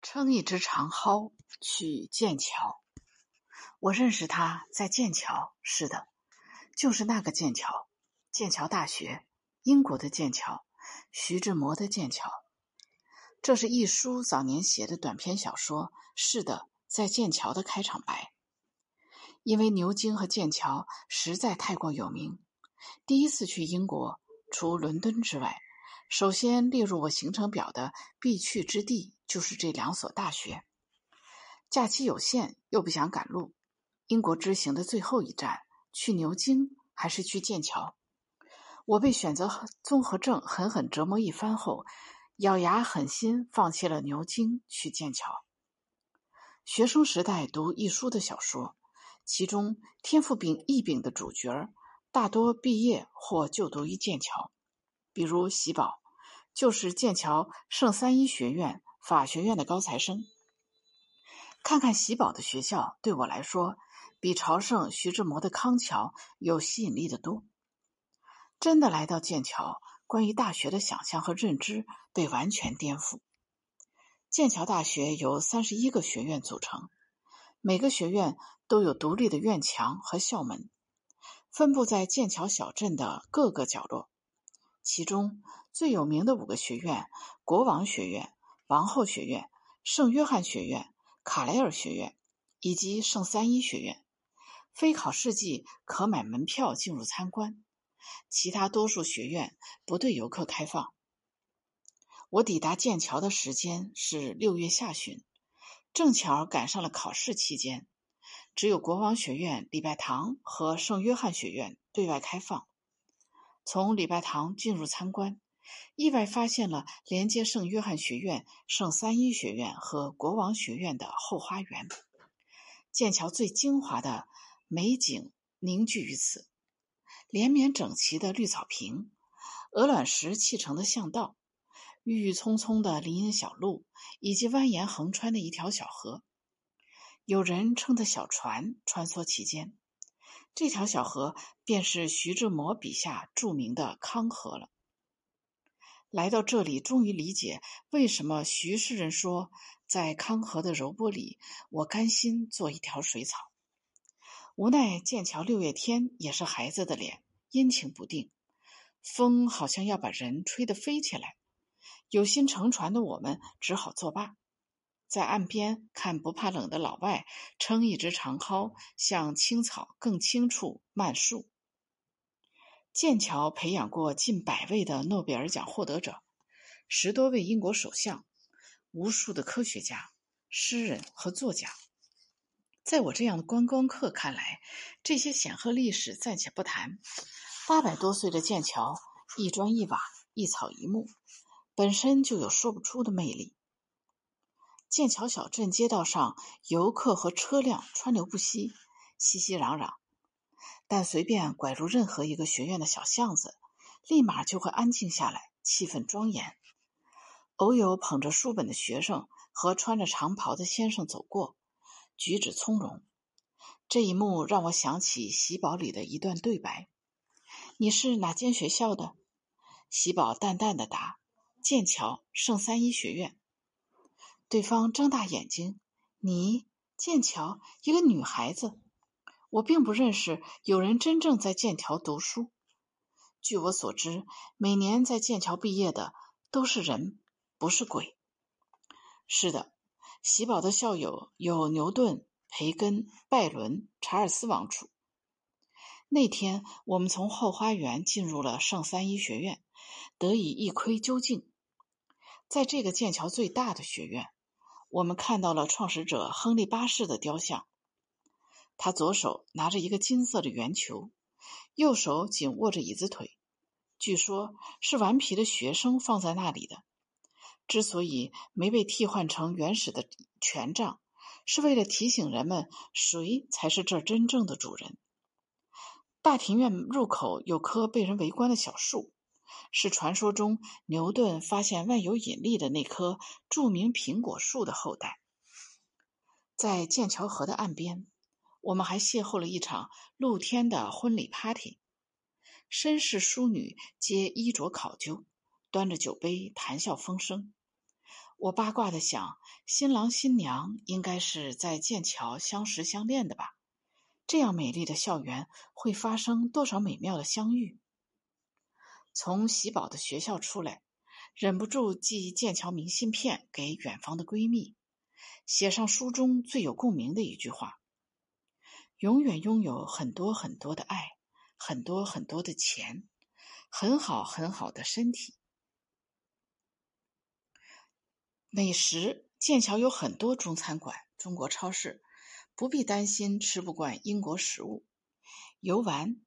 撑一只长蒿去剑桥。我认识他在剑桥，是的，就是那个剑桥，剑桥大学，英国的剑桥，徐志摩的剑桥。这是一书早年写的短篇小说。是的，在剑桥的开场白。因为牛津和剑桥实在太过有名，第一次去英国，除伦敦之外。首先列入我行程表的必去之地就是这两所大学。假期有限，又不想赶路，英国之行的最后一站，去牛津还是去剑桥？我被选择综合症狠狠折磨一番后，咬牙狠心放弃了牛津，去剑桥。学生时代读一书的小说，其中天赋秉异禀的主角大多毕业或就读于剑桥。比如喜宝，就是剑桥圣三一学院法学院的高材生。看看喜宝的学校，对我来说，比朝圣徐志摩的康桥有吸引力的多。真的来到剑桥，关于大学的想象和认知被完全颠覆。剑桥大学由三十一个学院组成，每个学院都有独立的院墙和校门，分布在剑桥小镇的各个角落。其中最有名的五个学院：国王学院、王后学院、圣约翰学院、卡莱尔学院以及圣三一学院，非考试季可买门票进入参观。其他多数学院不对游客开放。我抵达剑桥的时间是六月下旬，正巧赶上了考试期间，只有国王学院礼拜堂和圣约翰学院对外开放。从礼拜堂进入参观，意外发现了连接圣约翰学院、圣三一学院和国王学院的后花园。剑桥最精华的美景凝聚于此：连绵整齐的绿草坪、鹅卵石砌成的巷道、郁郁葱葱的林荫小路，以及蜿蜒横穿的一条小河。有人撑着小船穿梭其间。这条小河便是徐志摩笔下著名的康河了。来到这里，终于理解为什么徐诗人说：“在康河的柔波里，我甘心做一条水草。”无奈剑桥六月天也是孩子的脸，阴晴不定，风好像要把人吹得飞起来。有心乘船的我们只好作罢。在岸边看不怕冷的老外撑一只长篙向青草更青处漫树。剑桥培养过近百位的诺贝尔奖获得者，十多位英国首相，无数的科学家、诗人和作家。在我这样的观光客看来，这些显赫历史暂且不谈。八百多岁的剑桥，一砖一瓦，一草一木，本身就有说不出的魅力。剑桥小镇街道上，游客和车辆川流不息，熙熙攘攘。但随便拐入任何一个学院的小巷子，立马就会安静下来，气氛庄严。偶有捧着书本的学生和穿着长袍的先生走过，举止从容。这一幕让我想起喜宝里的一段对白：“你是哪间学校的？”喜宝淡淡的答：“剑桥圣三一学院。”对方睁大眼睛：“你剑桥一个女孩子，我并不认识有人真正在剑桥读书。据我所知，每年在剑桥毕业的都是人，不是鬼。”是的，喜宝的校友有牛顿、培根、拜伦、查尔斯王储。那天，我们从后花园进入了圣三一学院，得以一窥究竟。在这个剑桥最大的学院。我们看到了创始者亨利八世的雕像，他左手拿着一个金色的圆球，右手紧握着椅子腿，据说是顽皮的学生放在那里的。之所以没被替换成原始的权杖，是为了提醒人们谁才是这真正的主人。大庭院入口有棵被人围观的小树。是传说中牛顿发现万有引力的那棵著名苹果树的后代。在剑桥河的岸边，我们还邂逅了一场露天的婚礼 party，绅士淑女皆衣着考究，端着酒杯谈笑风生。我八卦的想，新郎新娘应该是在剑桥相识相恋的吧？这样美丽的校园，会发生多少美妙的相遇？从喜宝的学校出来，忍不住寄剑桥明信片给远方的闺蜜，写上书中最有共鸣的一句话：永远拥有很多很多的爱，很多很多的钱，很好很好的身体。美食，剑桥有很多中餐馆、中国超市，不必担心吃不惯英国食物。游玩，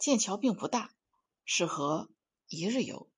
剑桥并不大，适合一日游。